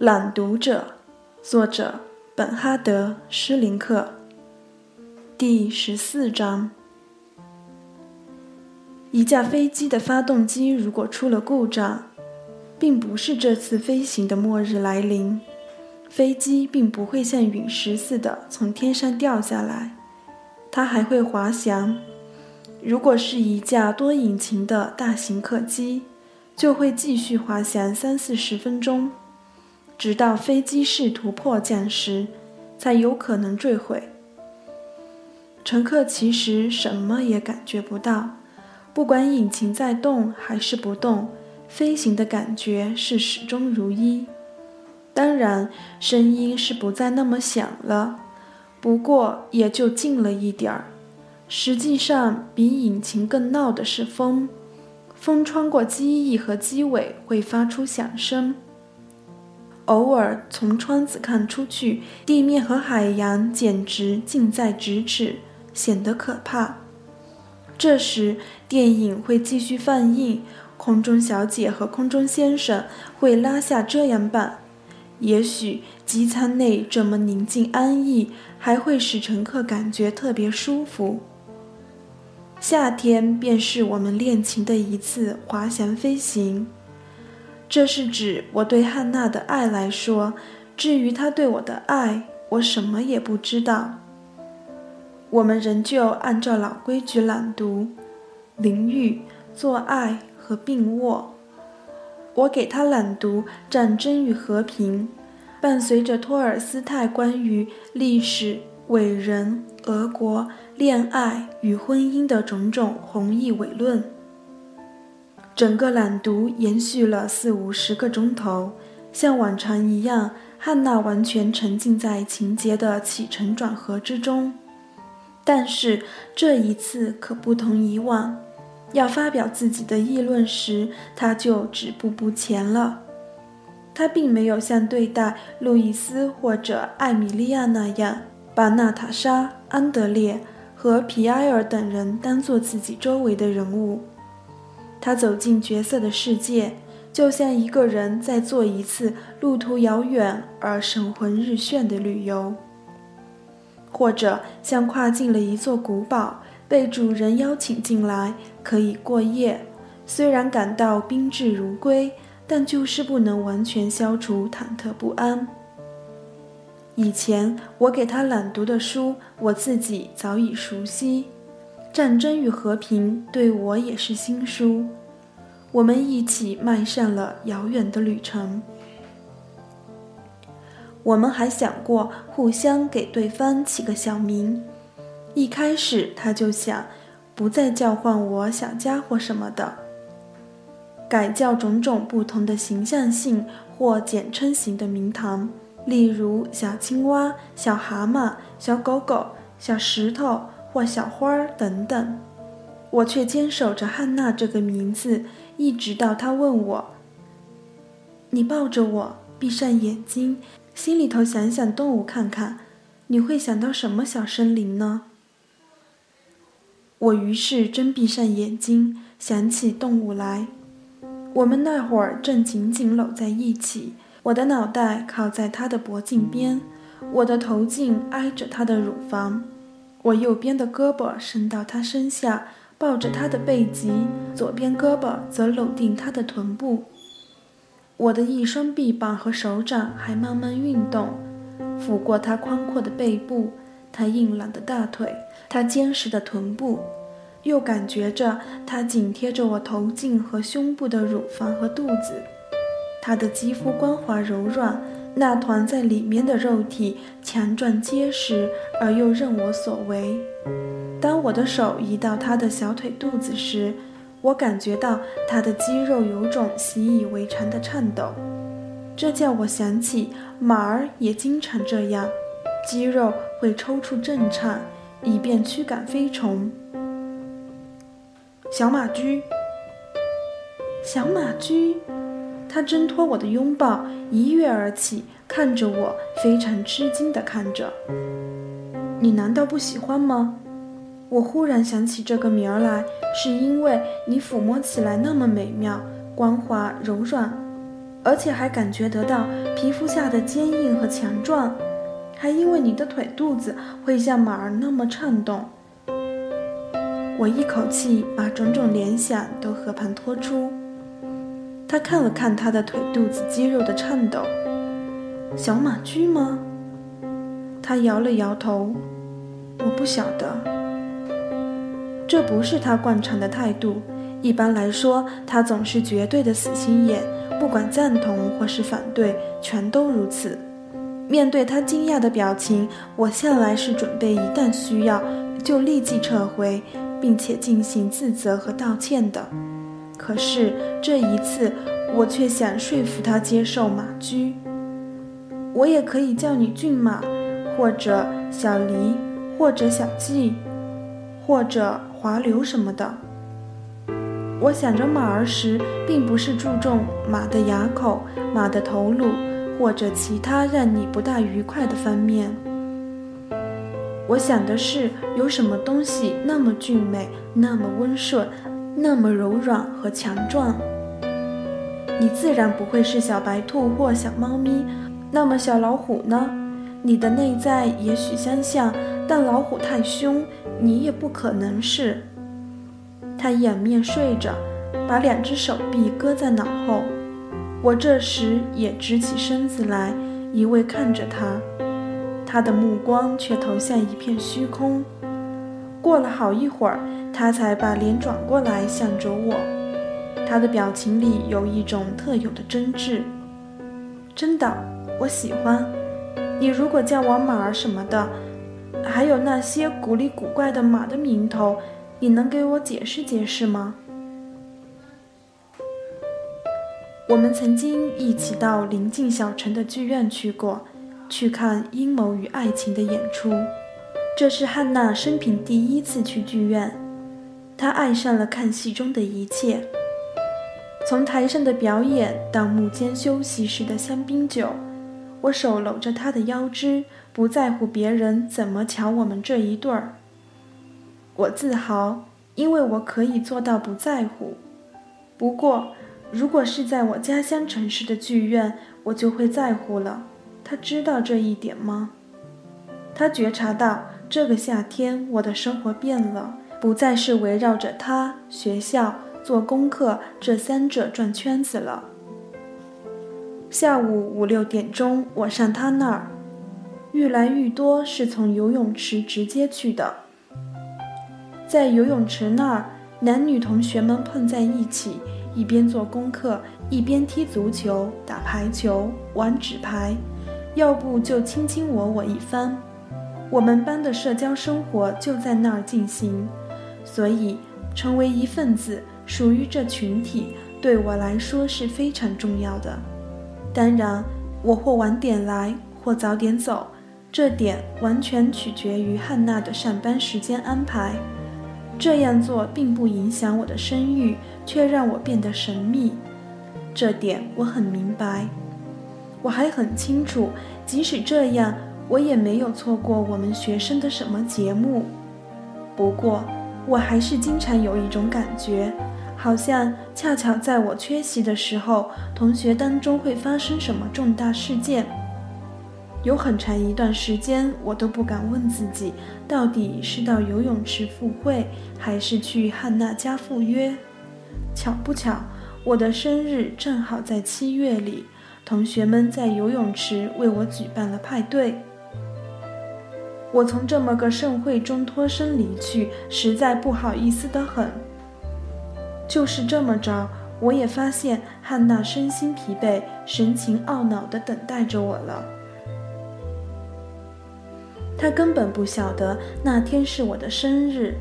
朗读者，作者本哈德·施林克。第十四章：一架飞机的发动机如果出了故障，并不是这次飞行的末日来临，飞机并不会像陨石似的从天上掉下来，它还会滑翔。如果是一架多引擎的大型客机，就会继续滑翔三四十分钟。直到飞机试图迫降时，才有可能坠毁。乘客其实什么也感觉不到，不管引擎在动还是不动，飞行的感觉是始终如一。当然，声音是不再那么响了，不过也就近了一点儿。实际上，比引擎更闹的是风，风穿过机翼和机尾会发出响声。偶尔从窗子看出去，地面和海洋简直近在咫尺，显得可怕。这时，电影会继续放映，空中小姐和空中先生会拉下遮阳板。也许机舱内这么宁静安逸，还会使乘客感觉特别舒服。夏天便是我们练琴的一次滑翔飞行。这是指我对汉娜的爱来说，至于她对我的爱，我什么也不知道。我们仍旧按照老规矩朗读、淋浴、做爱和并卧。我给他朗读《战争与和平》，伴随着托尔斯泰关于历史、伟人、俄国、恋爱与婚姻的种种宏义伟论。整个朗读延续了四五十个钟头，像往常一样，汉娜完全沉浸在情节的起承转合之中。但是这一次可不同以往，要发表自己的议论时，她就止步不前了。她并没有像对待路易斯或者艾米莉亚那样，把娜塔莎、安德烈和皮埃尔等人当作自己周围的人物。他走进角色的世界，就像一个人在做一次路途遥远而神魂日眩的旅游，或者像跨进了一座古堡，被主人邀请进来可以过夜。虽然感到宾至如归，但就是不能完全消除忐忑不安。以前我给他朗读的书，我自己早已熟悉。《战争与和平》对我也是新书，我们一起迈上了遥远的旅程。我们还想过互相给对方起个小名。一开始他就想不再叫唤我小家伙什么的，改叫种种不同的形象性或简称型的名堂，例如小青蛙、小蛤蟆、小狗狗、小石头。或小花儿等等，我却坚守着汉娜这个名字，一直到她问我：“你抱着我，闭上眼睛，心里头想想动物看看，你会想到什么小生灵呢？”我于是真闭上眼睛，想起动物来。我们那会儿正紧紧搂在一起，我的脑袋靠在他的脖颈边，我的头颈挨着他的乳房。我右边的胳膊伸到他身下，抱着他的背脊；左边胳膊则搂定他的臀部。我的一双臂膀和手掌还慢慢运动，抚过他宽阔的背部，他硬朗的大腿，他坚实的臀部，又感觉着他紧贴着我头颈和胸部的乳房和肚子。他的肌肤光滑柔软。那团在里面的肉体强壮结实而又任我所为。当我的手移到他的小腿肚子时，我感觉到他的肌肉有种习以为常的颤抖，这叫我想起马儿也经常这样，肌肉会抽搐震颤，以便驱赶飞虫。小马驹，小马驹。他挣脱我的拥抱，一跃而起，看着我，非常吃惊地看着。你难道不喜欢吗？我忽然想起这个名儿来，是因为你抚摸起来那么美妙、光滑、柔软。而且还感觉得到皮肤下的坚硬和强壮，还因为你的腿肚子会像马儿那么颤动。我一口气把种种联想都和盘托出。他看了看他的腿肚子肌肉的颤抖，小马驹吗？他摇了摇头，我不晓得。这不是他惯常的态度。一般来说，他总是绝对的死心眼，不管赞同或是反对，全都如此。面对他惊讶的表情，我向来是准备一旦需要就立即撤回，并且进行自责和道歉的。可是这一次，我却想说服他接受马驹。我也可以叫你骏马，或者小狸，或者小季，或者华流什么的。我想着马儿时，并不是注重马的牙口、马的头颅，或者其他让你不大愉快的方面。我想的是，有什么东西那么俊美，那么温顺。那么柔软和强壮，你自然不会是小白兔或小猫咪。那么小老虎呢？你的内在也许相像，但老虎太凶，你也不可能是。他仰面睡着，把两只手臂搁在脑后。我这时也直起身子来，一味看着他，他的目光却投向一片虚空。过了好一会儿。他才把脸转过来，向着我。他的表情里有一种特有的真挚。真的，我喜欢你。如果叫我马儿什么的，还有那些古里古怪的马的名头，你能给我解释解释吗？我们曾经一起到临近小城的剧院去过，去看《阴谋与爱情》的演出。这是汉娜生平第一次去剧院。他爱上了看戏中的一切，从台上的表演到幕间休息时的香槟酒。我手搂着他的腰肢，不在乎别人怎么瞧我们这一对儿。我自豪，因为我可以做到不在乎。不过，如果是在我家乡城市的剧院，我就会在乎了。他知道这一点吗？他觉察到这个夏天我的生活变了。不再是围绕着他、学校、做功课这三者转圈子了。下午五六点钟，我上他那儿，愈来愈多是从游泳池直接去的。在游泳池那儿，男女同学们碰在一起，一边做功课，一边踢足球、打排球、玩纸牌，要不就卿卿我我一番。我们班的社交生活就在那儿进行。所以，成为一份子，属于这群体，对我来说是非常重要的。当然，我或晚点来，或早点走，这点完全取决于汉娜的上班时间安排。这样做并不影响我的声誉，却让我变得神秘。这点我很明白。我还很清楚，即使这样，我也没有错过我们学生的什么节目。不过，我还是经常有一种感觉，好像恰巧在我缺席的时候，同学当中会发生什么重大事件。有很长一段时间，我都不敢问自己，到底是到游泳池赴会，还是去汉娜家赴约。巧不巧，我的生日正好在七月里，同学们在游泳池为我举办了派对。我从这么个盛会中脱身离去，实在不好意思的很。就是这么着，我也发现汉娜身心疲惫、神情懊恼地等待着我了。她根本不晓得那天是我的生日。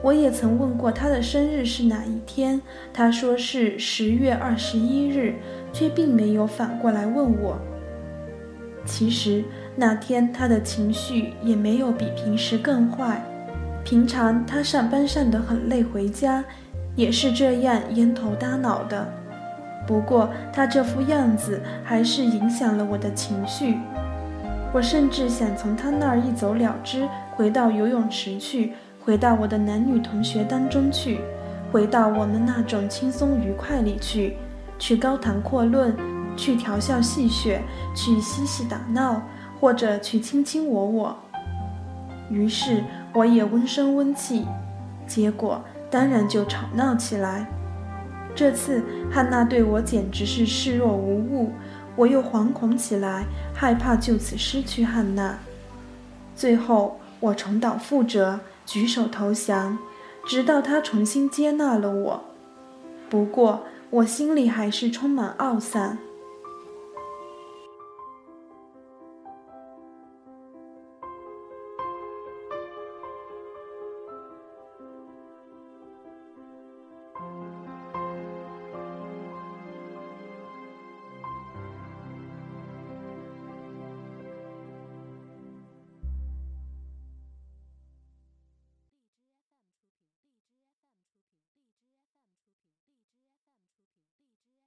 我也曾问过她的生日是哪一天，她说是十月二十一日，却并没有反过来问我。其实。那天他的情绪也没有比平时更坏。平常他上班上得很累，回家也是这样烟头搭脑的。不过他这副样子还是影响了我的情绪。我甚至想从他那儿一走了之，回到游泳池去，回到我的男女同学当中去，回到我们那种轻松愉快里去，去高谈阔论。去调笑戏谑，去嬉戏打闹，或者去卿卿我我。于是我也温声温气，结果当然就吵闹起来。这次汉娜对我简直是视若无物，我又惶恐起来，害怕就此失去汉娜。最后我重蹈覆辙，举手投降，直到她重新接纳了我。不过我心里还是充满懊丧。